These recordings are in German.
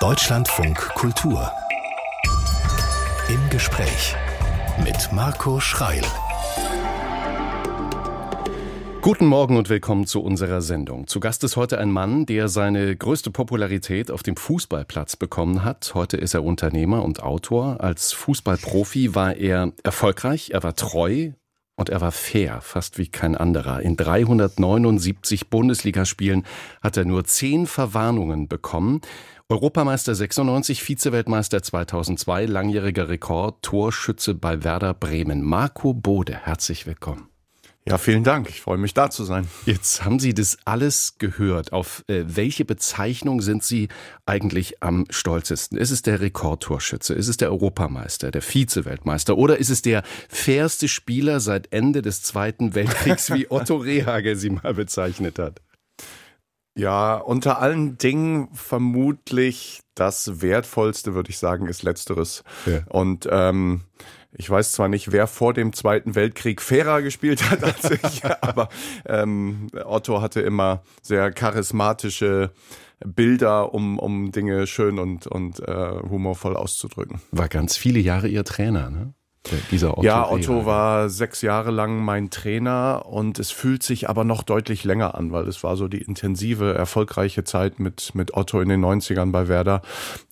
Deutschlandfunk Kultur. Im Gespräch mit Marco Schreil. Guten Morgen und willkommen zu unserer Sendung. Zu Gast ist heute ein Mann, der seine größte Popularität auf dem Fußballplatz bekommen hat. Heute ist er Unternehmer und Autor. Als Fußballprofi war er erfolgreich, er war treu und er war fair, fast wie kein anderer. In 379 Bundesligaspielen hat er nur zehn Verwarnungen bekommen. Europameister 96, Vizeweltmeister 2002, langjähriger Rekord, Torschütze bei Werder Bremen. Marco Bode, herzlich willkommen. Ja, vielen Dank. Ich freue mich, da zu sein. Jetzt haben Sie das alles gehört. Auf äh, welche Bezeichnung sind Sie eigentlich am stolzesten? Ist es der Rekordtorschütze? Ist es der Europameister, der Vizeweltmeister? Oder ist es der fairste Spieler seit Ende des Zweiten Weltkriegs, wie Otto Rehage sie mal bezeichnet hat? Ja, unter allen Dingen vermutlich das Wertvollste, würde ich sagen, ist Letzteres. Ja. Und ähm, ich weiß zwar nicht, wer vor dem Zweiten Weltkrieg fairer gespielt hat als ich, aber ähm, Otto hatte immer sehr charismatische Bilder, um, um Dinge schön und, und äh, humorvoll auszudrücken. War ganz viele Jahre Ihr Trainer, ne? Dieser Otto ja, Otto war sechs Jahre lang mein Trainer und es fühlt sich aber noch deutlich länger an, weil es war so die intensive, erfolgreiche Zeit mit, mit Otto in den 90ern bei Werder.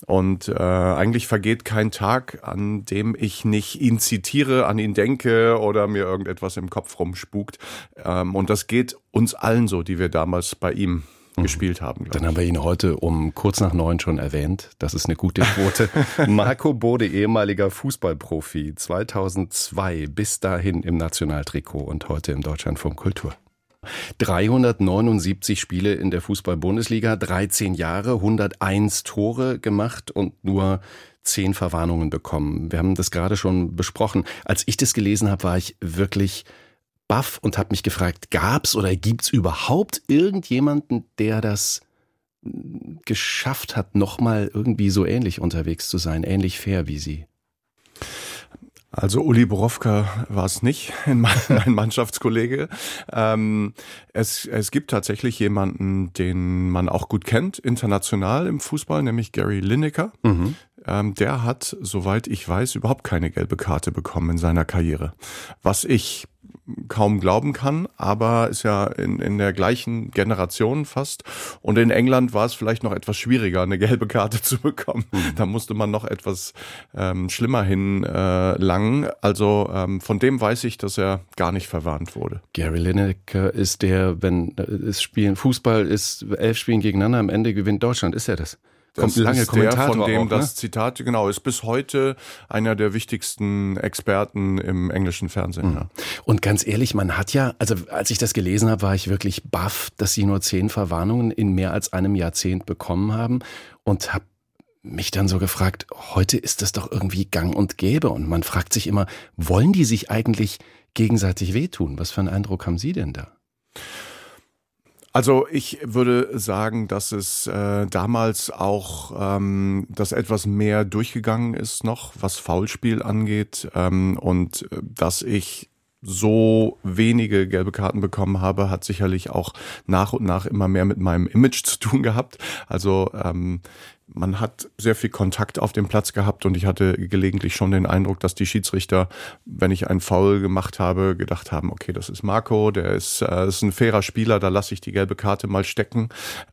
Und äh, eigentlich vergeht kein Tag, an dem ich nicht ihn zitiere, an ihn denke oder mir irgendetwas im Kopf rumspukt. Ähm, und das geht uns allen so, die wir damals bei ihm. Gespielt haben. Dann haben wir ihn heute um kurz nach neun schon erwähnt. Das ist eine gute Quote. Marco Bode, ehemaliger Fußballprofi, 2002 bis dahin im Nationaltrikot und heute im Deutschlandfunk Kultur. 379 Spiele in der Fußball-Bundesliga, 13 Jahre, 101 Tore gemacht und nur zehn Verwarnungen bekommen. Wir haben das gerade schon besprochen. Als ich das gelesen habe, war ich wirklich baff und habe mich gefragt, gab's oder gibt's überhaupt irgendjemanden, der das geschafft hat, nochmal irgendwie so ähnlich unterwegs zu sein, ähnlich fair wie Sie? Also Uli Borowka war es nicht, mein Mannschaftskollege. Ähm, es, es gibt tatsächlich jemanden, den man auch gut kennt, international im Fußball, nämlich Gary Lineker. Mhm. Ähm, der hat, soweit ich weiß, überhaupt keine gelbe Karte bekommen in seiner Karriere. Was ich kaum glauben kann, aber ist ja in, in der gleichen Generation fast. Und in England war es vielleicht noch etwas schwieriger, eine gelbe Karte zu bekommen. Mhm. Da musste man noch etwas ähm, schlimmer hinlangen. Äh, also ähm, von dem weiß ich, dass er gar nicht verwarnt wurde. Gary Lineker ist der, wenn äh, es spielen, Fußball ist elf Spielen gegeneinander, am Ende gewinnt Deutschland. Ist er das? Kommt das lange ist der, von dem auch, ne? das Zitat, genau, ist bis heute einer der wichtigsten Experten im englischen Fernsehen. Mhm. Ja. Und ganz ehrlich, man hat ja, also als ich das gelesen habe, war ich wirklich baff, dass sie nur zehn Verwarnungen in mehr als einem Jahrzehnt bekommen haben und habe mich dann so gefragt, heute ist das doch irgendwie gang und gäbe und man fragt sich immer, wollen die sich eigentlich gegenseitig wehtun? Was für einen Eindruck haben Sie denn da? Also ich würde sagen, dass es äh, damals auch ähm, das etwas mehr durchgegangen ist noch, was Foulspiel angeht ähm, und äh, dass ich so wenige gelbe Karten bekommen habe, hat sicherlich auch nach und nach immer mehr mit meinem Image zu tun gehabt. Also ähm, man hat sehr viel Kontakt auf dem Platz gehabt und ich hatte gelegentlich schon den Eindruck, dass die Schiedsrichter, wenn ich einen Foul gemacht habe, gedacht haben, okay, das ist Marco, der ist, äh, ist ein fairer Spieler, da lasse ich die gelbe Karte mal stecken.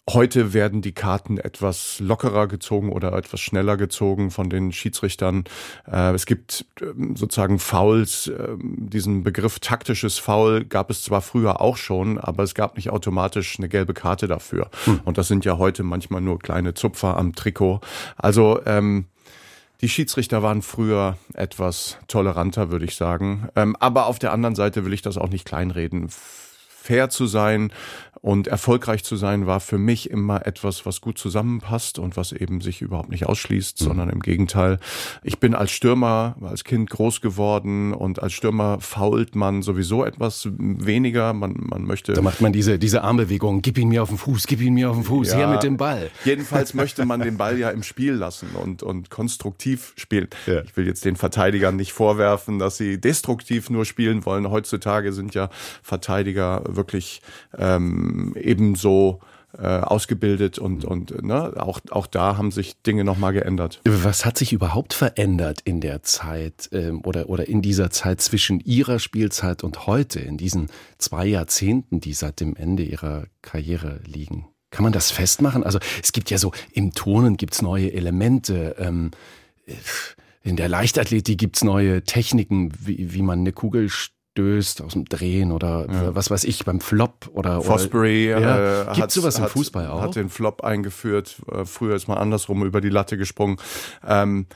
Heute werden die Karten etwas lockerer gezogen oder etwas schneller gezogen von den Schiedsrichtern. Äh, es gibt äh, sozusagen Fouls, äh, diesen Begriff taktisches Foul gab es zwar früher auch schon, aber es gab nicht automatisch eine gelbe Karte dafür. Hm. Und das sind ja heute manchmal nur kleine Zupfer am Trikot. Also ähm, die Schiedsrichter waren früher etwas toleranter, würde ich sagen. Ähm, aber auf der anderen Seite will ich das auch nicht kleinreden. Fair zu sein, und erfolgreich zu sein war für mich immer etwas, was gut zusammenpasst und was eben sich überhaupt nicht ausschließt, mhm. sondern im Gegenteil. Ich bin als Stürmer, als Kind groß geworden und als Stürmer fault man sowieso etwas weniger. Man, man möchte. Da macht man diese, diese Armbewegung. Gib ihn mir auf den Fuß, gib ihn mir auf den Fuß, ja, her mit dem Ball. Jedenfalls möchte man den Ball ja im Spiel lassen und, und konstruktiv spielen. Ja. Ich will jetzt den Verteidigern nicht vorwerfen, dass sie destruktiv nur spielen wollen. Heutzutage sind ja Verteidiger wirklich ähm, ebenso äh, ausgebildet und, und ne, auch, auch da haben sich Dinge nochmal geändert. Was hat sich überhaupt verändert in der Zeit ähm, oder, oder in dieser Zeit zwischen Ihrer Spielzeit und heute, in diesen zwei Jahrzehnten, die seit dem Ende Ihrer Karriere liegen? Kann man das festmachen? Also es gibt ja so, im Turnen gibt's neue Elemente. Ähm, in der Leichtathletik gibt's neue Techniken, wie, wie man eine Kugel stößt aus dem Drehen oder ja. was weiß ich beim Flop oder Fosbury ja. äh, gibt sowas im Fußball auch? hat den Flop eingeführt. Äh, früher ist mal andersrum über die Latte gesprungen. Ähm,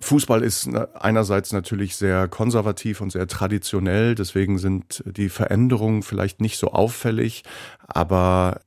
Fußball ist einerseits natürlich sehr konservativ und sehr traditionell, deswegen sind die Veränderungen vielleicht nicht so auffällig, aber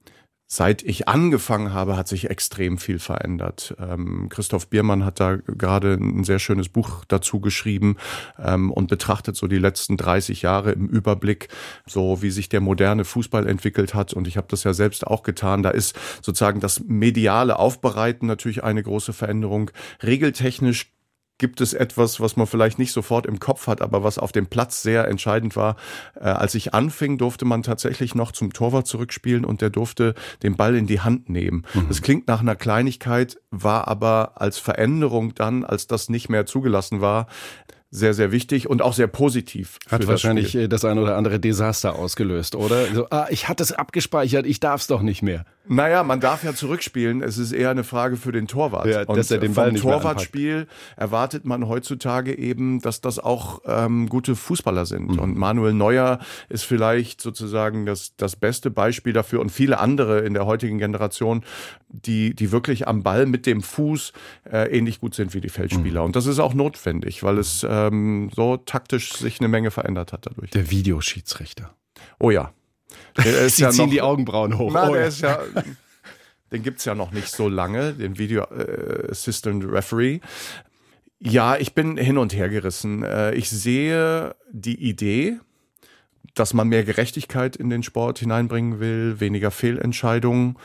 Seit ich angefangen habe, hat sich extrem viel verändert. Ähm, Christoph Biermann hat da gerade ein sehr schönes Buch dazu geschrieben ähm, und betrachtet so die letzten 30 Jahre im Überblick, so wie sich der moderne Fußball entwickelt hat. Und ich habe das ja selbst auch getan. Da ist sozusagen das mediale Aufbereiten natürlich eine große Veränderung. Regeltechnisch gibt es etwas, was man vielleicht nicht sofort im Kopf hat, aber was auf dem Platz sehr entscheidend war. Äh, als ich anfing, durfte man tatsächlich noch zum Torwart zurückspielen und der durfte den Ball in die Hand nehmen. Mhm. Das klingt nach einer Kleinigkeit, war aber als Veränderung dann, als das nicht mehr zugelassen war, sehr, sehr wichtig und auch sehr positiv. Hat wahrscheinlich das, äh, das ein oder andere Desaster ausgelöst, oder? So, ah, ich hatte es abgespeichert, ich darf es doch nicht mehr. Naja, man darf ja zurückspielen. Es ist eher eine Frage für den Torwart. Ja, und dass er den Ball vom Torwartspiel erwartet man heutzutage eben, dass das auch ähm, gute Fußballer sind. Mhm. Und Manuel Neuer ist vielleicht sozusagen das, das beste Beispiel dafür und viele andere in der heutigen Generation, die, die wirklich am Ball mit dem Fuß äh, ähnlich gut sind wie die Feldspieler. Mhm. Und das ist auch notwendig, weil es ähm, so taktisch sich eine Menge verändert hat dadurch. Der Videoschiedsrichter. Oh ja. Sie ja ziehen noch, die Augenbrauen hoch. Na, oh, der ist ja, den gibt's ja noch nicht so lange, den Video äh, Assistant Referee. Ja, ich bin hin und her gerissen. Äh, ich sehe die Idee, dass man mehr Gerechtigkeit in den Sport hineinbringen will, weniger Fehlentscheidungen.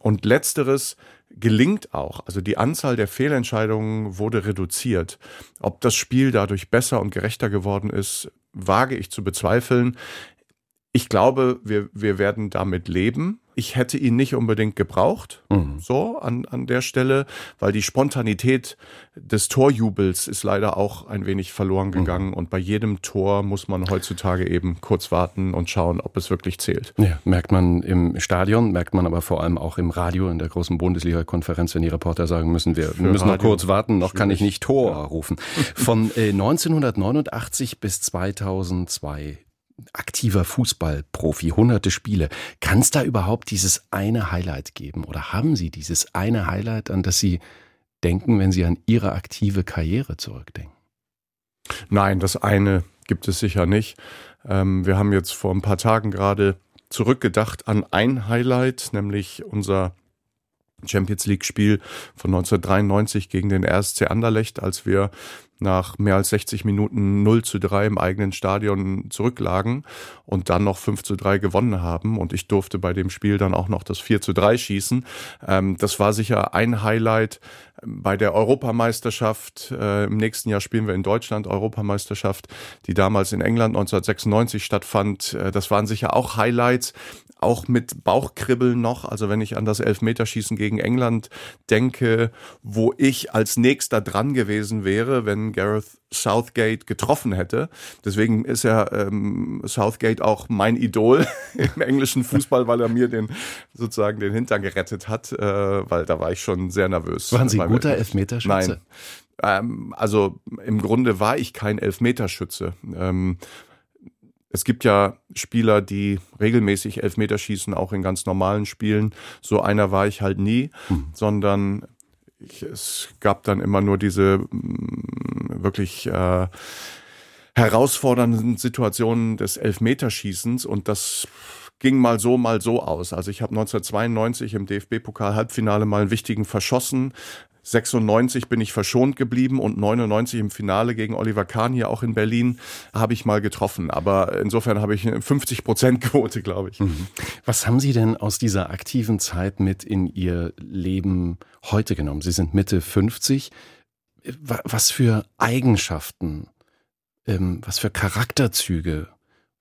Und letzteres gelingt auch. Also die Anzahl der Fehlentscheidungen wurde reduziert. Ob das Spiel dadurch besser und gerechter geworden ist, wage ich zu bezweifeln. Ich glaube, wir, wir werden damit leben. Ich hätte ihn nicht unbedingt gebraucht, mhm. so an, an der Stelle, weil die Spontanität des Torjubels ist leider auch ein wenig verloren mhm. gegangen. Mhm. Und bei jedem Tor muss man heutzutage eben kurz warten und schauen, ob es wirklich zählt. Ja, merkt man im Stadion, merkt man aber vor allem auch im Radio in der großen Bundesliga-Konferenz, wenn die Reporter sagen müssen, wir Für müssen Radio noch kurz warten, noch kann ich nicht Tor ja. rufen. Von äh, 1989 bis 2002 aktiver Fußballprofi, hunderte Spiele. Kann es da überhaupt dieses eine Highlight geben? Oder haben Sie dieses eine Highlight, an das Sie denken, wenn Sie an Ihre aktive Karriere zurückdenken? Nein, das eine gibt es sicher nicht. Ähm, wir haben jetzt vor ein paar Tagen gerade zurückgedacht an ein Highlight, nämlich unser Champions League Spiel von 1993 gegen den RSC Anderlecht, als wir nach mehr als 60 Minuten 0 zu 3 im eigenen Stadion zurücklagen und dann noch 5 zu 3 gewonnen haben. Und ich durfte bei dem Spiel dann auch noch das 4 zu 3 schießen. Ähm, das war sicher ein Highlight bei der Europameisterschaft. Äh, Im nächsten Jahr spielen wir in Deutschland Europameisterschaft, die damals in England 1996 stattfand. Äh, das waren sicher auch Highlights auch mit Bauchkribbeln noch. Also wenn ich an das Elfmeterschießen gegen England denke, wo ich als nächster dran gewesen wäre, wenn Gareth Southgate getroffen hätte. Deswegen ist ja ähm, Southgate auch mein Idol im englischen Fußball, weil er mir den sozusagen den Hintern gerettet hat, äh, weil da war ich schon sehr nervös. Waren Sie ein guter Elfmeterschütze? Nein. Ähm, also im Grunde war ich kein Elfmeterschütze. Es gibt ja Spieler, die regelmäßig Elfmeter schießen, auch in ganz normalen Spielen. So einer war ich halt nie, mhm. sondern ich, es gab dann immer nur diese mm, wirklich äh, herausfordernden Situationen des Elfmeterschießens und das ging mal so, mal so aus. Also ich habe 1992 im DFB-Pokal-Halbfinale mal einen wichtigen verschossen. 96 bin ich verschont geblieben und 99 im Finale gegen Oliver Kahn hier auch in Berlin habe ich mal getroffen. Aber insofern habe ich eine 50 Prozent Quote, glaube ich. Mhm. Was haben Sie denn aus dieser aktiven Zeit mit in Ihr Leben heute genommen? Sie sind Mitte 50. Was für Eigenschaften, ähm, was für Charakterzüge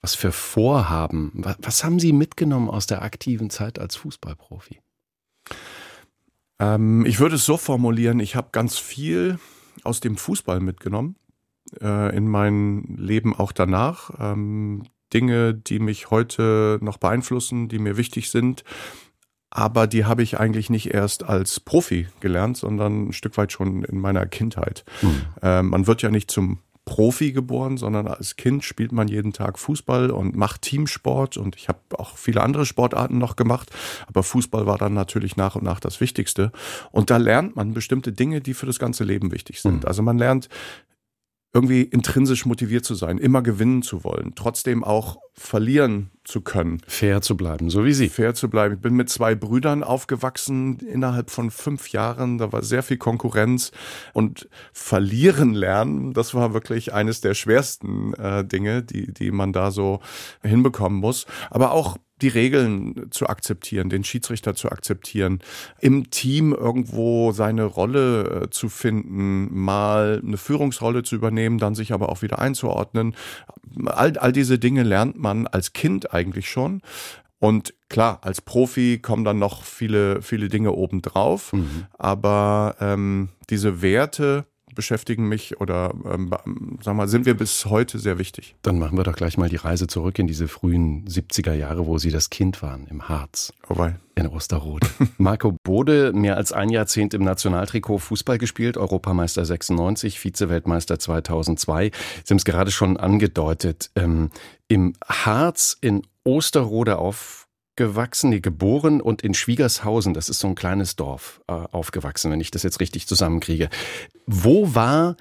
Was für Vorhaben? Was, was haben Sie mitgenommen aus der aktiven Zeit als Fußballprofi? Ähm, ich würde es so formulieren, ich habe ganz viel aus dem Fußball mitgenommen, äh, in mein Leben auch danach. Ähm, Dinge, die mich heute noch beeinflussen, die mir wichtig sind. Aber die habe ich eigentlich nicht erst als Profi gelernt, sondern ein Stück weit schon in meiner Kindheit. Mhm. Äh, man wird ja nicht zum Profi geboren, sondern als Kind spielt man jeden Tag Fußball und macht Teamsport und ich habe auch viele andere Sportarten noch gemacht, aber Fußball war dann natürlich nach und nach das Wichtigste und da lernt man bestimmte Dinge, die für das ganze Leben wichtig sind. Mhm. Also man lernt irgendwie intrinsisch motiviert zu sein, immer gewinnen zu wollen, trotzdem auch verlieren zu können. Fair zu bleiben, so wie Sie. Fair zu bleiben. Ich bin mit zwei Brüdern aufgewachsen innerhalb von fünf Jahren. Da war sehr viel Konkurrenz und verlieren lernen, das war wirklich eines der schwersten äh, Dinge, die, die man da so hinbekommen muss. Aber auch die Regeln zu akzeptieren, den Schiedsrichter zu akzeptieren, im Team irgendwo seine Rolle äh, zu finden, mal eine Führungsrolle zu übernehmen, dann sich aber auch wieder einzuordnen. All, all diese Dinge lernt man als Kind eigentlich schon. Und klar, als Profi kommen dann noch viele, viele Dinge obendrauf. Mhm. Aber ähm, diese Werte, beschäftigen mich oder ähm, sag mal, sind wir bis heute sehr wichtig. Dann machen wir doch gleich mal die Reise zurück in diese frühen 70er Jahre, wo Sie das Kind waren, im Harz. Oh wei. In Osterrode. Marco Bode, mehr als ein Jahrzehnt im Nationaltrikot Fußball gespielt, Europameister 96, Vize-Weltmeister 2002. Sie haben es gerade schon angedeutet. Ähm, Im Harz in Osterrode auf aufgewachsen, nee, geboren und in Schwiegershausen, das ist so ein kleines Dorf, äh, aufgewachsen, wenn ich das jetzt richtig zusammenkriege. Wo war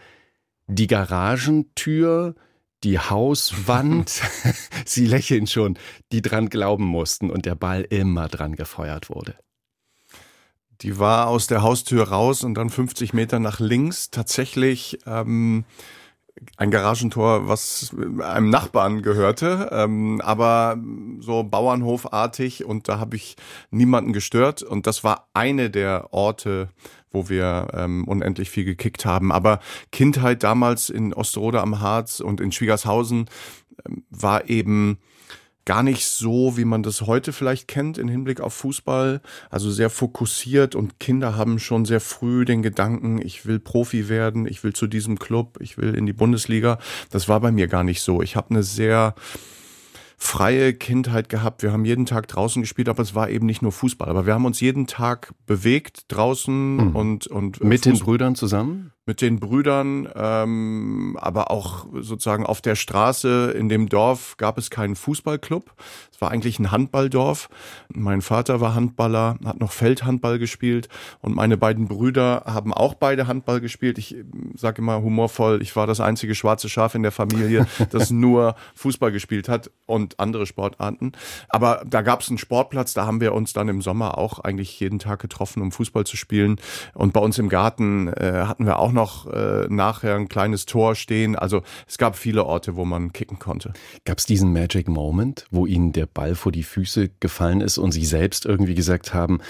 die Garagentür, die Hauswand, Sie lächeln schon, die dran glauben mussten und der Ball immer dran gefeuert wurde? Die war aus der Haustür raus und dann 50 Meter nach links tatsächlich ähm, ein Garagentor, was einem Nachbarn gehörte, ähm, aber so Bauernhofartig und da habe ich niemanden gestört und das war eine der Orte, wo wir ähm, unendlich viel gekickt haben. Aber Kindheit damals in Osterode am Harz und in Schwiegershausen ähm, war eben gar nicht so, wie man das heute vielleicht kennt in Hinblick auf Fußball. Also sehr fokussiert und Kinder haben schon sehr früh den Gedanken, ich will Profi werden, ich will zu diesem Club, ich will in die Bundesliga. Das war bei mir gar nicht so. Ich habe eine sehr freie Kindheit gehabt. Wir haben jeden Tag draußen gespielt, aber es war eben nicht nur Fußball. Aber wir haben uns jeden Tag bewegt draußen mhm. und und mit Fuß den Brüdern zusammen mit den Brüdern, ähm, aber auch sozusagen auf der Straße in dem Dorf gab es keinen Fußballclub. Es war eigentlich ein Handballdorf. Mein Vater war Handballer, hat noch Feldhandball gespielt und meine beiden Brüder haben auch beide Handball gespielt. Ich sage immer humorvoll, ich war das einzige schwarze Schaf in der Familie, das nur Fußball gespielt hat und andere Sportarten. Aber da gab es einen Sportplatz, da haben wir uns dann im Sommer auch eigentlich jeden Tag getroffen, um Fußball zu spielen. Und bei uns im Garten äh, hatten wir auch noch noch äh, nachher ein kleines Tor stehen. Also es gab viele Orte, wo man kicken konnte. Gab es diesen Magic Moment, wo Ihnen der Ball vor die Füße gefallen ist und Sie selbst irgendwie gesagt haben,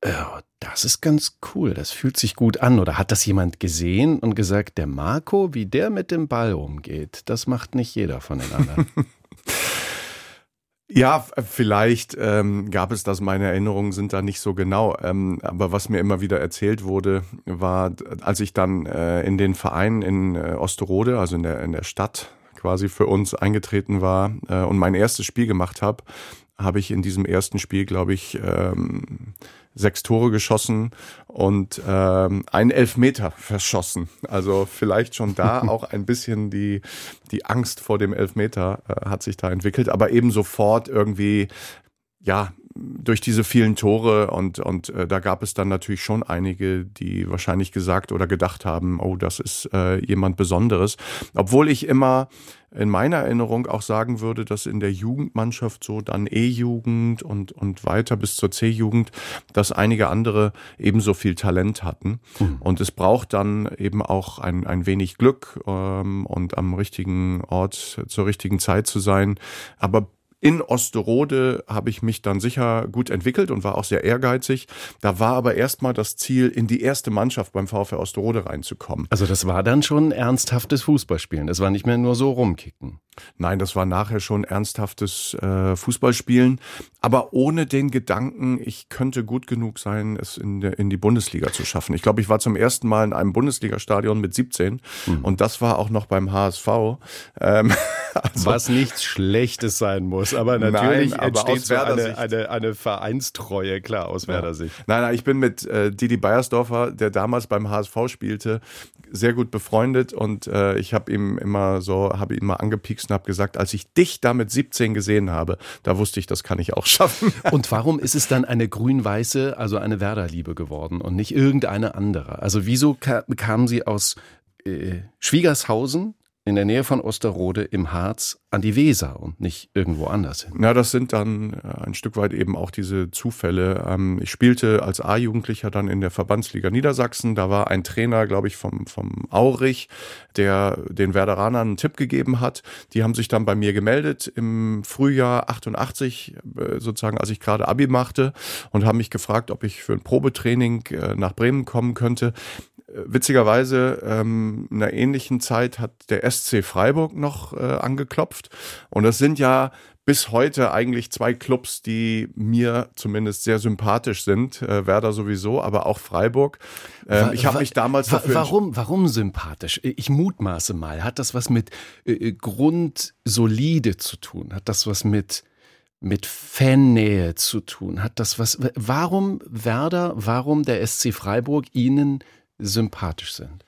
äh, das ist ganz cool, das fühlt sich gut an. Oder hat das jemand gesehen und gesagt, der Marco, wie der mit dem Ball umgeht, das macht nicht jeder von den anderen. Ja, vielleicht ähm, gab es das, meine Erinnerungen sind da nicht so genau. Ähm, aber was mir immer wieder erzählt wurde, war, als ich dann äh, in den Verein in äh, Osterode, also in der, in der Stadt quasi für uns eingetreten war äh, und mein erstes Spiel gemacht habe, habe ich in diesem ersten Spiel, glaube ich, ähm, sechs Tore geschossen und ähm, einen Elfmeter verschossen. Also vielleicht schon da auch ein bisschen die, die Angst vor dem Elfmeter äh, hat sich da entwickelt, aber eben sofort irgendwie, ja, durch diese vielen Tore und, und äh, da gab es dann natürlich schon einige, die wahrscheinlich gesagt oder gedacht haben, oh, das ist äh, jemand Besonderes. Obwohl ich immer in meiner Erinnerung auch sagen würde, dass in der Jugendmannschaft so dann E-Jugend und, und weiter bis zur C-Jugend, dass einige andere ebenso viel Talent hatten. Mhm. Und es braucht dann eben auch ein, ein wenig Glück ähm, und am richtigen Ort zur richtigen Zeit zu sein. Aber in Osterode habe ich mich dann sicher gut entwickelt und war auch sehr ehrgeizig. Da war aber erstmal das Ziel, in die erste Mannschaft beim VfL Osterode reinzukommen. Also das war dann schon ernsthaftes Fußballspielen. Das war nicht mehr nur so rumkicken. Nein, das war nachher schon ernsthaftes äh, Fußballspielen, aber ohne den Gedanken, ich könnte gut genug sein, es in, der, in die Bundesliga zu schaffen. Ich glaube, ich war zum ersten Mal in einem Bundesligastadion mit 17 mhm. und das war auch noch beim HSV. Ähm, also, Was nichts Schlechtes sein muss, aber natürlich nein, aber entsteht so eine, eine, eine, Vereinstreue, klar, aus ja. Werder Sicht. Nein, nein, ich bin mit äh, Didi Beiersdorfer, der damals beim HSV spielte, sehr gut befreundet und äh, ich habe ihm immer so, habe ihn mal angepiekst und habe gesagt, als ich dich da mit 17 gesehen habe, da wusste ich, das kann ich auch schaffen. Und warum ist es dann eine grün-weiße, also eine Werder-Liebe geworden und nicht irgendeine andere? Also wieso kamen Sie aus äh, Schwiegershausen in der Nähe von Osterode im Harz an die Weser und nicht irgendwo anders hin. Ja, das sind dann äh, ein Stück weit eben auch diese Zufälle. Ähm, ich spielte als A-Jugendlicher dann in der Verbandsliga Niedersachsen. Da war ein Trainer, glaube ich, vom, vom Aurich, der den Werderanern einen Tipp gegeben hat. Die haben sich dann bei mir gemeldet im Frühjahr 88, äh, sozusagen, als ich gerade Abi machte und haben mich gefragt, ob ich für ein Probetraining äh, nach Bremen kommen könnte. Witzigerweise ähm, in einer ähnlichen Zeit hat der SC Freiburg noch äh, angeklopft. Und das sind ja bis heute eigentlich zwei Clubs, die mir zumindest sehr sympathisch sind. Äh, Werder sowieso, aber auch Freiburg. Ähm, ich habe mich damals dafür. Warum, warum sympathisch? Ich mutmaße mal. Hat das was mit äh, äh, Grundsolide zu tun? Hat das was mit mit Fannähe zu tun? Hat das was? Warum Werder? Warum der SC Freiburg Ihnen sympathisch sind?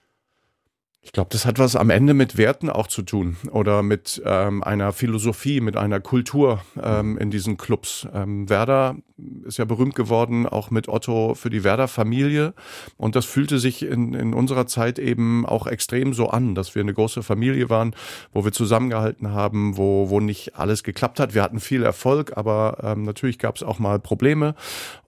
Ich glaube, das hat was am Ende mit Werten auch zu tun oder mit ähm, einer Philosophie, mit einer Kultur ähm, in diesen Clubs. Ähm, Werder ist ja berühmt geworden, auch mit Otto für die Werder-Familie. Und das fühlte sich in, in unserer Zeit eben auch extrem so an, dass wir eine große Familie waren, wo wir zusammengehalten haben, wo, wo nicht alles geklappt hat. Wir hatten viel Erfolg, aber ähm, natürlich gab es auch mal Probleme.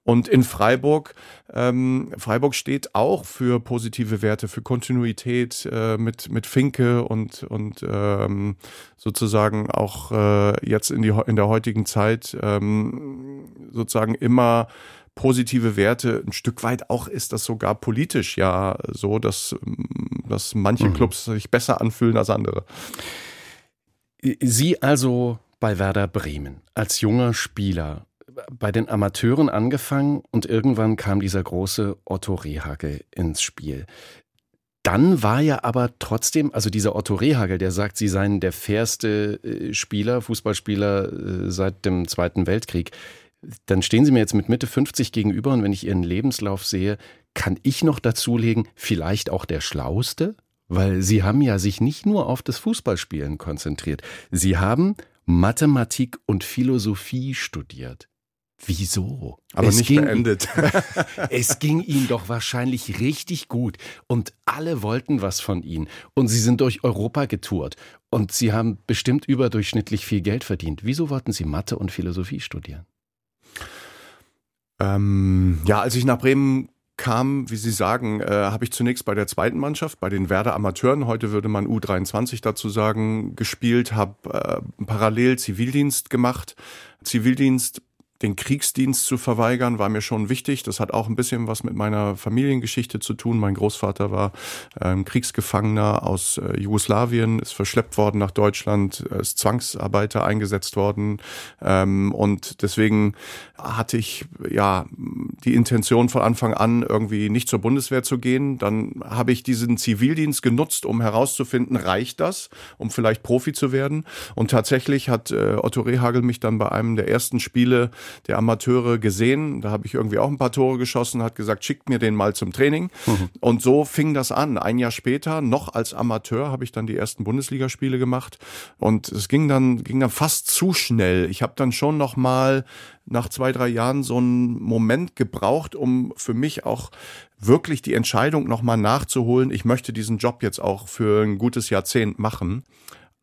Und in Freiburg, ähm, Freiburg steht auch für positive Werte, für Kontinuität äh, mit, mit Finke und, und ähm, sozusagen auch äh, jetzt in, die, in der heutigen Zeit ähm, sozusagen immer positive Werte. Ein Stück weit auch ist das sogar politisch ja so, dass, dass manche mhm. Clubs sich besser anfühlen als andere. Sie also bei Werder Bremen als junger Spieler bei den Amateuren angefangen und irgendwann kam dieser große Otto Rehagel ins Spiel. Dann war ja aber trotzdem, also dieser Otto Rehagel, der sagt, sie seien der fairste äh, Spieler, Fußballspieler äh, seit dem Zweiten Weltkrieg. Dann stehen Sie mir jetzt mit Mitte 50 gegenüber und wenn ich Ihren Lebenslauf sehe, kann ich noch dazulegen, vielleicht auch der Schlauste? Weil Sie haben ja sich nicht nur auf das Fußballspielen konzentriert. Sie haben Mathematik und Philosophie studiert. Wieso? Aber es nicht ging, beendet. es ging ihm doch wahrscheinlich richtig gut und alle wollten was von ihm und sie sind durch Europa getourt und sie haben bestimmt überdurchschnittlich viel Geld verdient. Wieso wollten sie Mathe und Philosophie studieren? Ähm, ja, als ich nach Bremen kam, wie Sie sagen, äh, habe ich zunächst bei der zweiten Mannschaft, bei den Werder Amateuren, heute würde man U23 dazu sagen, gespielt, habe äh, parallel Zivildienst gemacht. Zivildienst den Kriegsdienst zu verweigern, war mir schon wichtig. Das hat auch ein bisschen was mit meiner Familiengeschichte zu tun. Mein Großvater war ähm, Kriegsgefangener aus äh, Jugoslawien, ist verschleppt worden nach Deutschland, ist Zwangsarbeiter eingesetzt worden. Ähm, und deswegen hatte ich ja die Intention von Anfang an, irgendwie nicht zur Bundeswehr zu gehen. Dann habe ich diesen Zivildienst genutzt, um herauszufinden, reicht das, um vielleicht Profi zu werden. Und tatsächlich hat äh, Otto Rehagel mich dann bei einem der ersten Spiele der Amateure gesehen. Da habe ich irgendwie auch ein paar Tore geschossen, hat gesagt, schickt mir den mal zum Training. Mhm. Und so fing das an. Ein Jahr später, noch als Amateur, habe ich dann die ersten Bundesligaspiele gemacht. Und es ging dann, ging dann fast zu schnell. Ich habe dann schon noch mal nach zwei, drei Jahren so einen Moment gebraucht, um für mich auch wirklich die Entscheidung nochmal nachzuholen. Ich möchte diesen Job jetzt auch für ein gutes Jahrzehnt machen.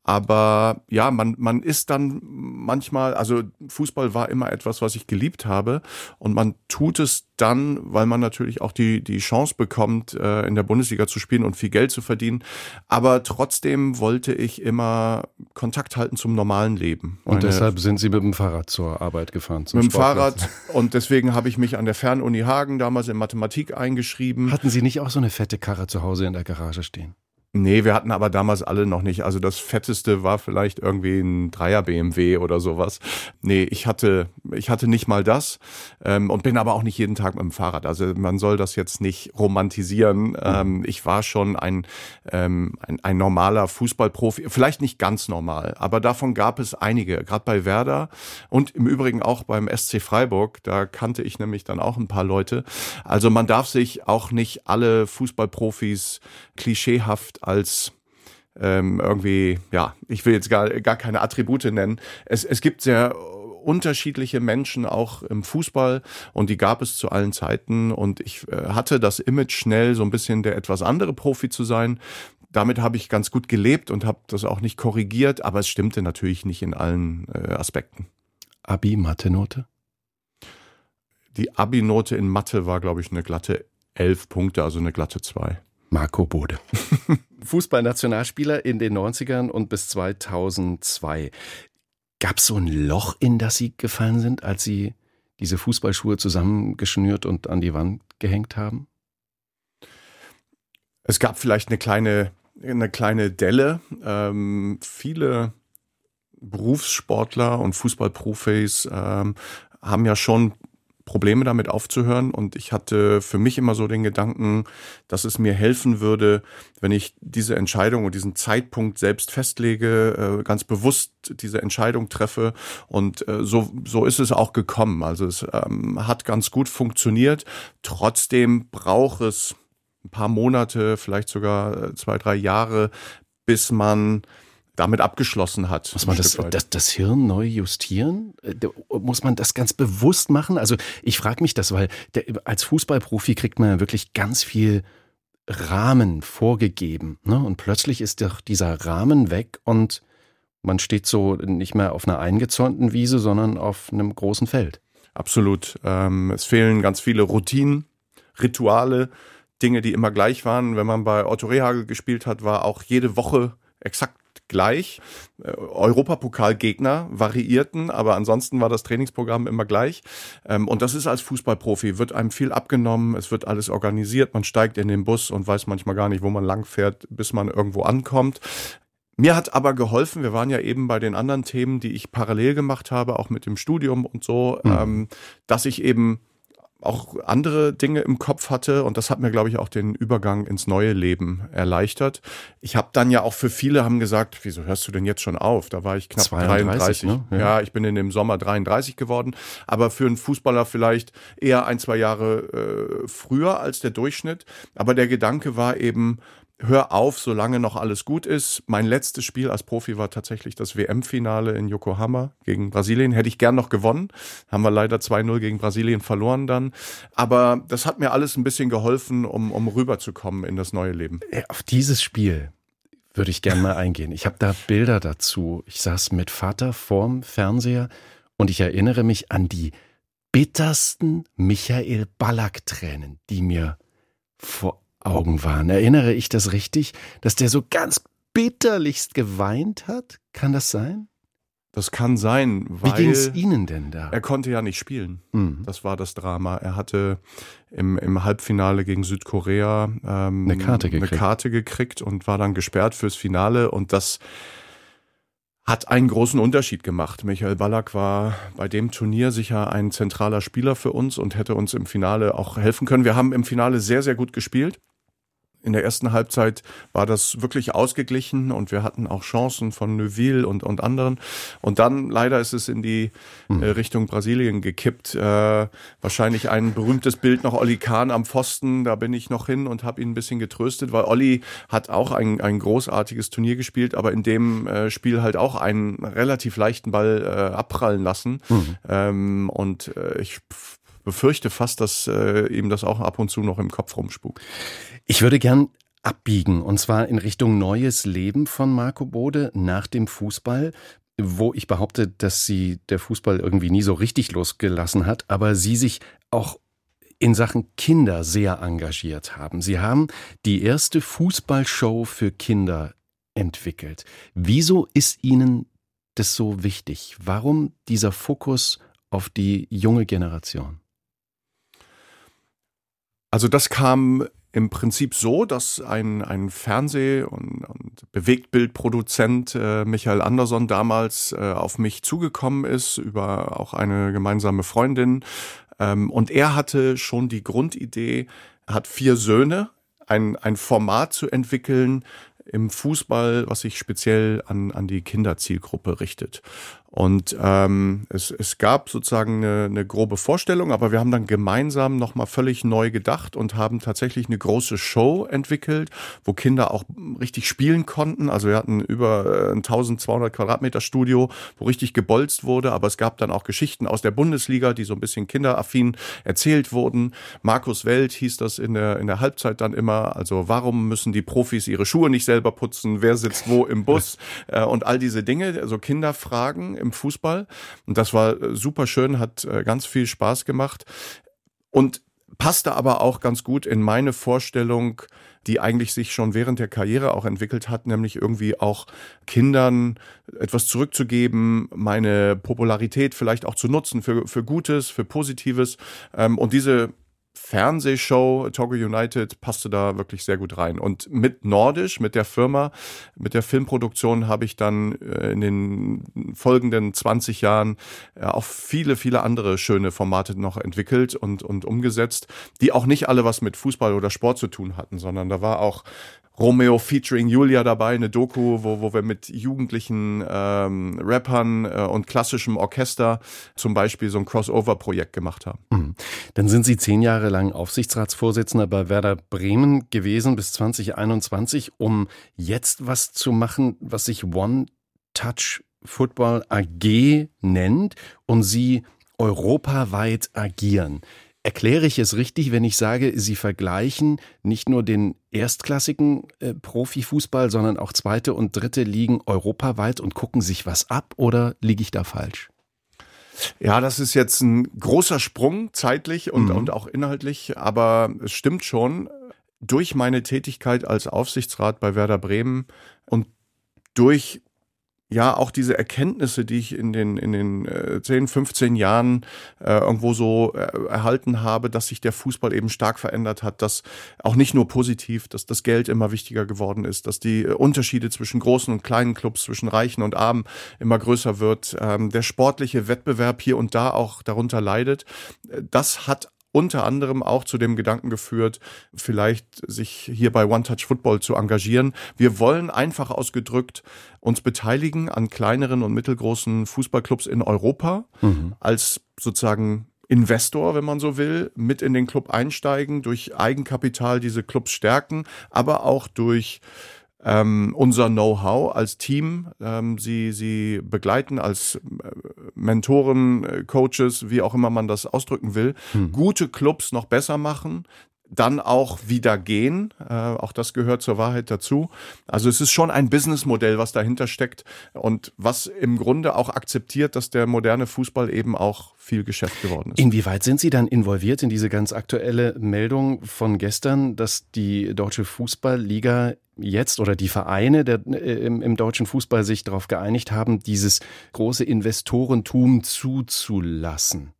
Aber ja, man, man ist dann manchmal, also Fußball war immer etwas, was ich geliebt habe. Und man tut es dann, weil man natürlich auch die, die Chance bekommt, äh, in der Bundesliga zu spielen und viel Geld zu verdienen. Aber trotzdem wollte ich immer Kontakt halten zum normalen Leben. Und Meine, deshalb sind Sie mit dem Fahrrad zur Arbeit gefahren? mit dem Fahrrad. Und deswegen habe ich mich an der Fernuni Hagen damals in Mathematik eingeschrieben. Hatten Sie nicht auch so eine fette Karre zu Hause in der Garage stehen? Nee, wir hatten aber damals alle noch nicht. Also das fetteste war vielleicht irgendwie ein Dreier BMW oder sowas. Nee, ich hatte, ich hatte nicht mal das ähm, und bin aber auch nicht jeden Tag mit dem Fahrrad. Also man soll das jetzt nicht romantisieren. Ähm, ich war schon ein, ähm, ein, ein normaler Fußballprofi, vielleicht nicht ganz normal, aber davon gab es einige, gerade bei Werder und im Übrigen auch beim SC Freiburg. Da kannte ich nämlich dann auch ein paar Leute. Also man darf sich auch nicht alle Fußballprofis klischeehaft als ähm, irgendwie, ja, ich will jetzt gar, gar keine Attribute nennen. Es, es gibt sehr unterschiedliche Menschen auch im Fußball und die gab es zu allen Zeiten und ich äh, hatte das Image schnell so ein bisschen der etwas andere Profi zu sein. Damit habe ich ganz gut gelebt und habe das auch nicht korrigiert, aber es stimmte natürlich nicht in allen äh, Aspekten. Abi Mathe-Note? Die Abi-Note in Mathe war, glaube ich, eine glatte elf Punkte, also eine glatte zwei. Marco Bode. Fußballnationalspieler in den 90ern und bis 2002. Gab es so ein Loch, in das Sie gefallen sind, als Sie diese Fußballschuhe zusammengeschnürt und an die Wand gehängt haben? Es gab vielleicht eine kleine, eine kleine Delle. Ähm, viele Berufssportler und Fußballprofis ähm, haben ja schon Probleme damit aufzuhören. Und ich hatte für mich immer so den Gedanken, dass es mir helfen würde, wenn ich diese Entscheidung und diesen Zeitpunkt selbst festlege, äh, ganz bewusst diese Entscheidung treffe. Und äh, so, so ist es auch gekommen. Also es ähm, hat ganz gut funktioniert. Trotzdem braucht es ein paar Monate, vielleicht sogar äh, zwei, drei Jahre, bis man damit abgeschlossen hat. Muss man das, das, das, Hirn neu justieren? Äh, muss man das ganz bewusst machen? Also ich frage mich das, weil der, als Fußballprofi kriegt man ja wirklich ganz viel Rahmen vorgegeben. Ne? Und plötzlich ist doch dieser Rahmen weg und man steht so nicht mehr auf einer eingezäunten Wiese, sondern auf einem großen Feld. Absolut. Ähm, es fehlen ganz viele Routinen, Rituale, Dinge, die immer gleich waren. Wenn man bei Otto Rehagel gespielt hat, war auch jede Woche exakt gleich. Äh, Europapokalgegner variierten, aber ansonsten war das Trainingsprogramm immer gleich. Ähm, und das ist als Fußballprofi, wird einem viel abgenommen, es wird alles organisiert, man steigt in den Bus und weiß manchmal gar nicht, wo man langfährt, bis man irgendwo ankommt. Mir hat aber geholfen, wir waren ja eben bei den anderen Themen, die ich parallel gemacht habe, auch mit dem Studium und so, mhm. ähm, dass ich eben auch andere Dinge im Kopf hatte und das hat mir, glaube ich, auch den Übergang ins neue Leben erleichtert. Ich habe dann ja auch für viele haben gesagt, wieso hörst du denn jetzt schon auf? Da war ich knapp 32. 33 ne? ja. ja. ich bin in dem Sommer 33 geworden, aber für einen Fußballer vielleicht eher ein, zwei Jahre äh, früher als der Durchschnitt. Aber der Gedanke war eben, hör auf, solange noch alles gut ist. Mein letztes Spiel als Profi war tatsächlich das WM-Finale in Yokohama gegen Brasilien. Hätte ich gern noch gewonnen. Haben wir leider 2-0 gegen Brasilien verloren dann. Aber das hat mir alles ein bisschen geholfen, um, um rüberzukommen in das neue Leben. Auf dieses Spiel würde ich gern mal eingehen. Ich habe da Bilder dazu. Ich saß mit Vater vorm Fernseher und ich erinnere mich an die bittersten Michael Ballack-Tränen, die mir vor Augen waren. Erinnere ich das richtig, dass der so ganz bitterlichst geweint hat? Kann das sein? Das kann sein, weil. Wie ging es Ihnen denn da? Er konnte ja nicht spielen. Mhm. Das war das Drama. Er hatte im, im Halbfinale gegen Südkorea ähm, eine, Karte gekriegt. eine Karte gekriegt und war dann gesperrt fürs Finale. Und das hat einen großen Unterschied gemacht. Michael Ballack war bei dem Turnier sicher ein zentraler Spieler für uns und hätte uns im Finale auch helfen können. Wir haben im Finale sehr, sehr gut gespielt in der ersten Halbzeit war das wirklich ausgeglichen und wir hatten auch Chancen von Neuville und, und anderen. Und dann leider ist es in die hm. äh, Richtung Brasilien gekippt. Äh, wahrscheinlich ein berühmtes Bild noch Olli Kahn am Pfosten. Da bin ich noch hin und habe ihn ein bisschen getröstet, weil Olli hat auch ein, ein großartiges Turnier gespielt, aber in dem äh, Spiel halt auch einen relativ leichten Ball äh, abprallen lassen. Hm. Ähm, und äh, ich befürchte fast, dass äh, ihm das auch ab und zu noch im Kopf rumspukt. Ich würde gern abbiegen und zwar in Richtung neues Leben von Marco Bode nach dem Fußball, wo ich behaupte, dass sie der Fußball irgendwie nie so richtig losgelassen hat, aber sie sich auch in Sachen Kinder sehr engagiert haben. Sie haben die erste Fußballshow für Kinder entwickelt. Wieso ist Ihnen das so wichtig? Warum dieser Fokus auf die junge Generation? Also das kam im Prinzip so, dass ein, ein Fernseh- und, und Bewegtbildproduzent äh, Michael Anderson damals äh, auf mich zugekommen ist über auch eine gemeinsame Freundin. Ähm, und er hatte schon die Grundidee, hat vier Söhne, ein, ein Format zu entwickeln im Fußball, was sich speziell an, an die Kinderzielgruppe richtet. Und ähm, es, es gab sozusagen eine, eine grobe Vorstellung, aber wir haben dann gemeinsam nochmal völlig neu gedacht und haben tatsächlich eine große Show entwickelt, wo Kinder auch richtig spielen konnten. Also wir hatten über äh, ein 1200 Quadratmeter Studio, wo richtig gebolzt wurde, aber es gab dann auch Geschichten aus der Bundesliga, die so ein bisschen kinderaffin erzählt wurden. Markus Welt hieß das in der, in der Halbzeit dann immer. Also warum müssen die Profis ihre Schuhe nicht selber putzen? Wer sitzt wo im Bus? Äh, und all diese Dinge, also Kinderfragen im Fußball. Und das war äh, super schön, hat äh, ganz viel Spaß gemacht. Und passte aber auch ganz gut in meine Vorstellung, die eigentlich sich schon während der Karriere auch entwickelt hat, nämlich irgendwie auch Kindern etwas zurückzugeben, meine Popularität vielleicht auch zu nutzen für, für Gutes, für Positives. Ähm, und diese Fernsehshow Togo United passte da wirklich sehr gut rein. Und mit Nordisch, mit der Firma, mit der Filmproduktion habe ich dann äh, in den folgenden 20 Jahren äh, auch viele, viele andere schöne Formate noch entwickelt und, und umgesetzt, die auch nicht alle was mit Fußball oder Sport zu tun hatten, sondern da war auch Romeo featuring Julia dabei, eine Doku, wo, wo wir mit jugendlichen ähm, Rappern äh, und klassischem Orchester zum Beispiel so ein Crossover-Projekt gemacht haben. Mhm. Dann sind Sie zehn Jahre lang Aufsichtsratsvorsitzender bei Werder Bremen gewesen bis 2021, um jetzt was zu machen, was sich One Touch Football AG nennt und Sie europaweit agieren. Erkläre ich es richtig, wenn ich sage, Sie vergleichen nicht nur den erstklassigen äh, Profifußball, sondern auch zweite und dritte Ligen europaweit und gucken sich was ab oder liege ich da falsch? Ja, das ist jetzt ein großer Sprung zeitlich und, mhm. und auch inhaltlich, aber es stimmt schon. Durch meine Tätigkeit als Aufsichtsrat bei Werder Bremen und durch ja auch diese Erkenntnisse, die ich in den in den äh, 10, 15 Jahren äh, irgendwo so äh, erhalten habe, dass sich der Fußball eben stark verändert hat, dass auch nicht nur positiv, dass das Geld immer wichtiger geworden ist, dass die äh, Unterschiede zwischen großen und kleinen Clubs, zwischen Reichen und Armen immer größer wird, ähm, der sportliche Wettbewerb hier und da auch darunter leidet. Äh, das hat unter anderem auch zu dem Gedanken geführt, vielleicht sich hier bei One Touch Football zu engagieren. Wir wollen einfach ausgedrückt uns beteiligen an kleineren und mittelgroßen Fußballclubs in Europa mhm. als sozusagen Investor, wenn man so will, mit in den Club einsteigen, durch Eigenkapital diese Clubs stärken, aber auch durch ähm, unser Know-how als Team, ähm, sie, sie begleiten als äh, Mentoren, äh, Coaches, wie auch immer man das ausdrücken will, hm. gute Clubs noch besser machen, dann auch wieder gehen. Äh, auch das gehört zur Wahrheit dazu. Also es ist schon ein Businessmodell, was dahinter steckt und was im Grunde auch akzeptiert, dass der moderne Fußball eben auch viel Geschäft geworden ist. Inwieweit sind Sie dann involviert in diese ganz aktuelle Meldung von gestern, dass die deutsche Fußballliga jetzt oder die Vereine der, äh, im, im, deutschen Fußball sich darauf geeinigt haben, dieses große Investorentum zuzulassen?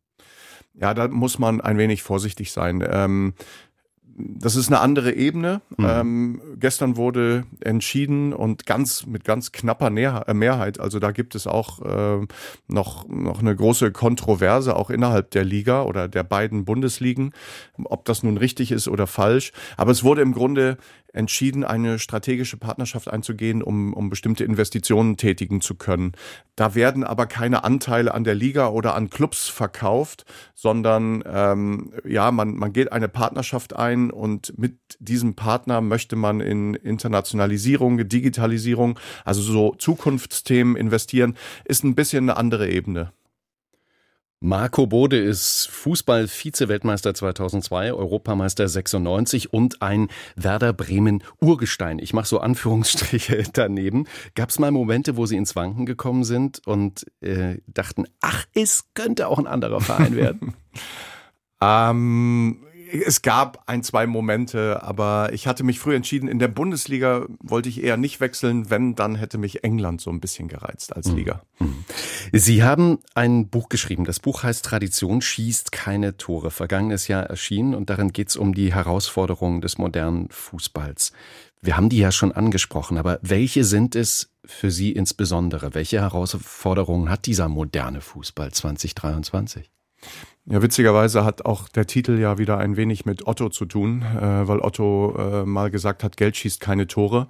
Ja, da muss man ein wenig vorsichtig sein. Ähm, das ist eine andere Ebene. Mhm. Ähm, gestern wurde entschieden und ganz mit ganz knapper äh, Mehrheit. Also da gibt es auch äh, noch noch eine große Kontroverse auch innerhalb der Liga oder der beiden Bundesligen, ob das nun richtig ist oder falsch. Aber es wurde im Grunde entschieden, eine strategische Partnerschaft einzugehen, um, um bestimmte Investitionen tätigen zu können. Da werden aber keine Anteile an der Liga oder an Clubs verkauft, sondern ähm, ja, man, man geht eine Partnerschaft ein und mit diesem Partner möchte man in Internationalisierung, Digitalisierung, also so Zukunftsthemen investieren, ist ein bisschen eine andere Ebene. Marco Bode ist Fußball-Vize-Weltmeister 2002, Europameister 96 und ein Werder Bremen Urgestein. Ich mache so Anführungsstriche daneben. Gab es mal Momente, wo Sie ins Wanken gekommen sind und äh, dachten, ach, es könnte auch ein anderer Verein werden? ähm, es gab ein, zwei Momente, aber ich hatte mich früh entschieden, in der Bundesliga wollte ich eher nicht wechseln. Wenn, dann hätte mich England so ein bisschen gereizt als mhm. Liga. Mhm. Sie haben ein Buch geschrieben. Das Buch heißt Tradition schießt keine Tore. Vergangenes Jahr erschienen und darin geht es um die Herausforderungen des modernen Fußballs. Wir haben die ja schon angesprochen, aber welche sind es für Sie insbesondere? Welche Herausforderungen hat dieser moderne Fußball 2023? Ja, witzigerweise hat auch der Titel ja wieder ein wenig mit Otto zu tun, äh, weil Otto äh, mal gesagt hat, Geld schießt keine Tore.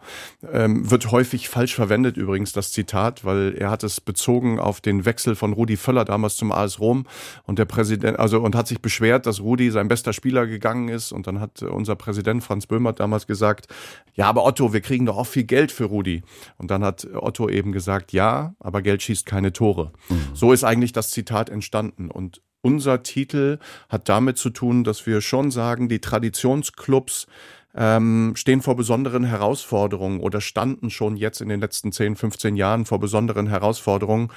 Ähm, wird häufig falsch verwendet übrigens, das Zitat, weil er hat es bezogen auf den Wechsel von Rudi Völler damals zum AS Rom und der Präsident, also und hat sich beschwert, dass Rudi sein bester Spieler gegangen ist und dann hat unser Präsident Franz Böhmert damals gesagt, ja, aber Otto, wir kriegen doch auch viel Geld für Rudi. Und dann hat Otto eben gesagt, ja, aber Geld schießt keine Tore. Mhm. So ist eigentlich das Zitat entstanden und unser Titel hat damit zu tun, dass wir schon sagen, die Traditionsclubs ähm, stehen vor besonderen Herausforderungen oder standen schon jetzt in den letzten 10, 15 Jahren vor besonderen Herausforderungen,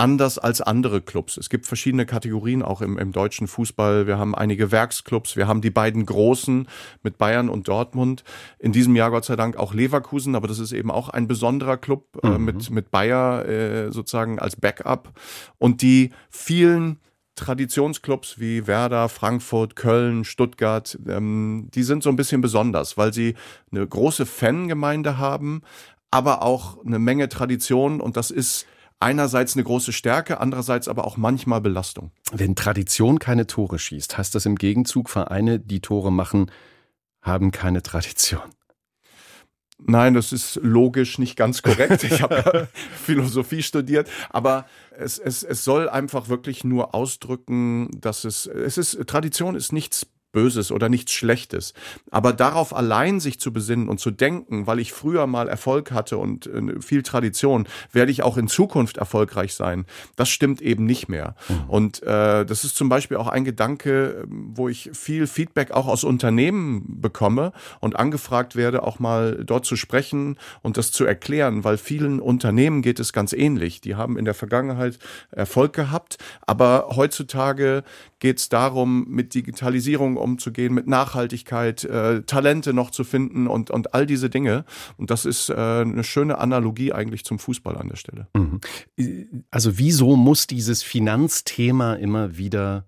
anders als andere Clubs. Es gibt verschiedene Kategorien auch im, im, deutschen Fußball. Wir haben einige Werksclubs, wir haben die beiden großen mit Bayern und Dortmund. In diesem Jahr Gott sei Dank auch Leverkusen, aber das ist eben auch ein besonderer Club äh, mhm. mit, mit Bayer äh, sozusagen als Backup. Und die vielen Traditionsclubs wie Werder, Frankfurt, Köln, Stuttgart, ähm, die sind so ein bisschen besonders, weil sie eine große Fangemeinde haben, aber auch eine Menge Tradition und das ist einerseits eine große Stärke, andererseits aber auch manchmal Belastung. Wenn Tradition keine Tore schießt, heißt das im Gegenzug, Vereine, die Tore machen, haben keine Tradition. Nein, das ist logisch nicht ganz korrekt. Ich habe ja Philosophie studiert, aber es, es, es soll einfach wirklich nur ausdrücken, dass es, es ist, Tradition ist nichts Böses oder nichts Schlechtes. Aber darauf allein sich zu besinnen und zu denken, weil ich früher mal Erfolg hatte und äh, viel Tradition, werde ich auch in Zukunft erfolgreich sein. Das stimmt eben nicht mehr. Mhm. Und äh, das ist zum Beispiel auch ein Gedanke, wo ich viel Feedback auch aus Unternehmen bekomme und angefragt werde, auch mal dort zu sprechen und das zu erklären, weil vielen Unternehmen geht es ganz ähnlich. Die haben in der Vergangenheit Erfolg gehabt, aber heutzutage geht es darum, mit Digitalisierung umzugehen, mit Nachhaltigkeit, äh, Talente noch zu finden und, und all diese Dinge. Und das ist äh, eine schöne Analogie eigentlich zum Fußball an der Stelle. Mhm. Also wieso muss dieses Finanzthema immer wieder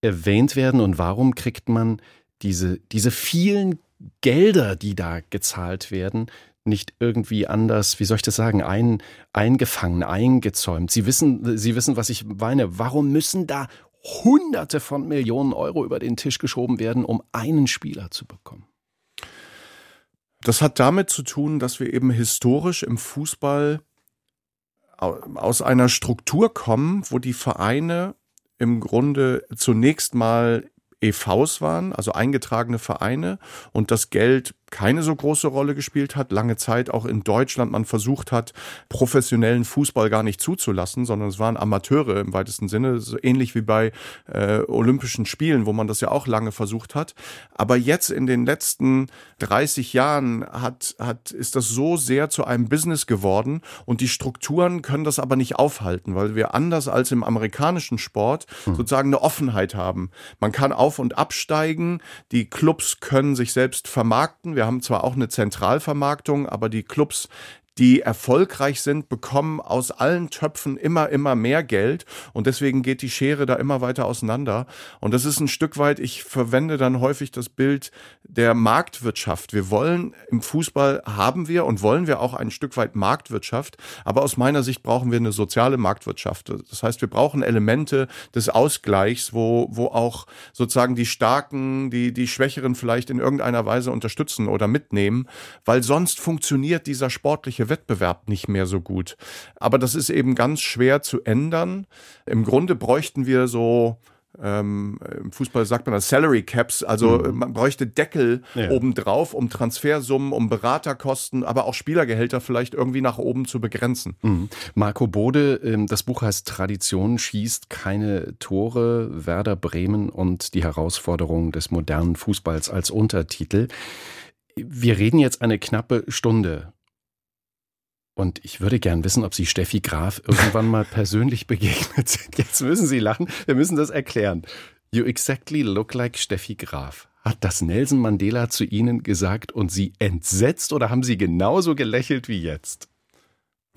erwähnt werden und warum kriegt man diese, diese vielen Gelder, die da gezahlt werden, nicht irgendwie anders, wie soll ich das sagen, ein, eingefangen, eingezäumt. Sie wissen, Sie wissen, was ich meine. Warum müssen da Hunderte von Millionen Euro über den Tisch geschoben werden, um einen Spieler zu bekommen. Das hat damit zu tun, dass wir eben historisch im Fußball aus einer Struktur kommen, wo die Vereine im Grunde zunächst mal EVs waren, also eingetragene Vereine und das Geld keine so große Rolle gespielt hat, lange Zeit auch in Deutschland man versucht hat, professionellen Fußball gar nicht zuzulassen, sondern es waren Amateure im weitesten Sinne, so ähnlich wie bei äh, Olympischen Spielen, wo man das ja auch lange versucht hat. Aber jetzt in den letzten 30 Jahren hat, hat, ist das so sehr zu einem Business geworden und die Strukturen können das aber nicht aufhalten, weil wir anders als im amerikanischen Sport hm. sozusagen eine Offenheit haben. Man kann auf und absteigen, die Clubs können sich selbst vermarkten, wir haben zwar auch eine Zentralvermarktung, aber die Clubs, die erfolgreich sind, bekommen aus allen Töpfen immer, immer mehr Geld und deswegen geht die Schere da immer weiter auseinander. Und das ist ein Stück weit, ich verwende dann häufig das Bild der Marktwirtschaft. Wir wollen im Fußball haben wir und wollen wir auch ein Stück weit Marktwirtschaft, aber aus meiner Sicht brauchen wir eine soziale Marktwirtschaft. Das heißt, wir brauchen Elemente des Ausgleichs, wo, wo auch sozusagen die Starken, die, die Schwächeren vielleicht in irgendeiner Weise unterstützen oder mitnehmen, weil sonst funktioniert dieser sportliche Wettbewerb nicht mehr so gut. Aber das ist eben ganz schwer zu ändern. Im Grunde bräuchten wir so ähm, im Fußball sagt man das Salary Caps, also mhm. man bräuchte Deckel ja. obendrauf, um Transfersummen, um Beraterkosten, aber auch Spielergehälter vielleicht irgendwie nach oben zu begrenzen. Mhm. Marco Bode, ähm, das Buch heißt Tradition schießt keine Tore, Werder Bremen und die Herausforderungen des modernen Fußballs als Untertitel. Wir reden jetzt eine knappe Stunde und ich würde gern wissen, ob Sie Steffi Graf irgendwann mal persönlich begegnet sind. Jetzt müssen Sie lachen. Wir müssen das erklären. You exactly look like Steffi Graf. Hat das Nelson Mandela zu Ihnen gesagt und Sie entsetzt oder haben Sie genauso gelächelt wie jetzt?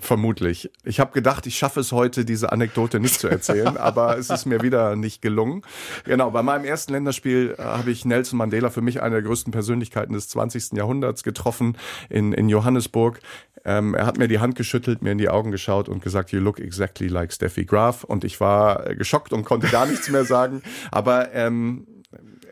Vermutlich. Ich habe gedacht, ich schaffe es heute, diese Anekdote nicht zu erzählen, aber es ist mir wieder nicht gelungen. Genau, bei meinem ersten Länderspiel äh, habe ich Nelson Mandela, für mich eine der größten Persönlichkeiten des 20. Jahrhunderts, getroffen in, in Johannesburg. Ähm, er hat mir die Hand geschüttelt, mir in die Augen geschaut und gesagt, you look exactly like Steffi Graf. Und ich war äh, geschockt und konnte gar nichts mehr sagen. Aber ähm,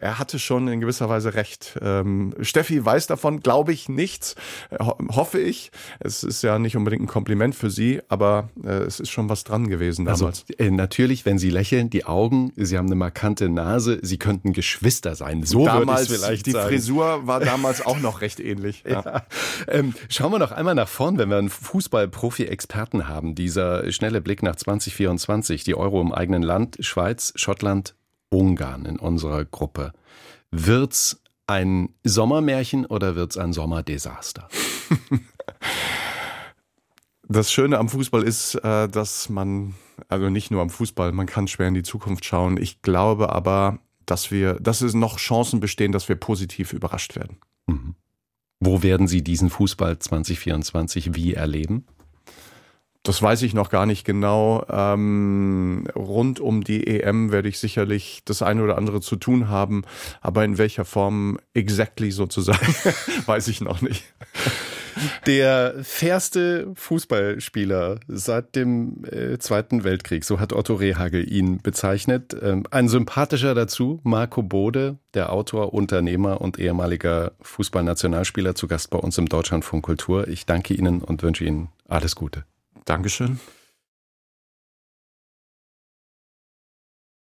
er hatte schon in gewisser Weise recht. Ähm, Steffi weiß davon, glaube ich, nichts. Ho hoffe ich. Es ist ja nicht unbedingt ein Kompliment für sie, aber äh, es ist schon was dran gewesen also, damals. Also, äh, natürlich, wenn sie lächeln, die Augen, sie haben eine markante Nase, sie könnten Geschwister sein. So damals, vielleicht Die sagen. Frisur war damals auch noch recht ähnlich. Ja. ja. Ähm, schauen wir noch einmal nach vorn, wenn wir einen Fußball-Profi-Experten haben. Dieser schnelle Blick nach 2024, die Euro im eigenen Land, Schweiz, Schottland, Ungarn in unserer Gruppe. Wird's ein Sommermärchen oder wird's ein Sommerdesaster? Das Schöne am Fußball ist, äh, dass man, also nicht nur am Fußball, man kann schwer in die Zukunft schauen. Ich glaube aber, dass wir, dass es noch Chancen bestehen, dass wir positiv überrascht werden. Mhm. Wo werden Sie diesen Fußball 2024 wie erleben? Das weiß ich noch gar nicht genau. Ähm, rund um die EM werde ich sicherlich das eine oder andere zu tun haben, aber in welcher Form exactly sozusagen, weiß ich noch nicht. Der fairste Fußballspieler seit dem äh, Zweiten Weltkrieg, so hat Otto Rehagel ihn bezeichnet. Ähm, ein sympathischer dazu, Marco Bode, der Autor, Unternehmer und ehemaliger Fußballnationalspieler, zu Gast bei uns im Deutschlandfunk Kultur. Ich danke Ihnen und wünsche Ihnen alles Gute. Dankeschön.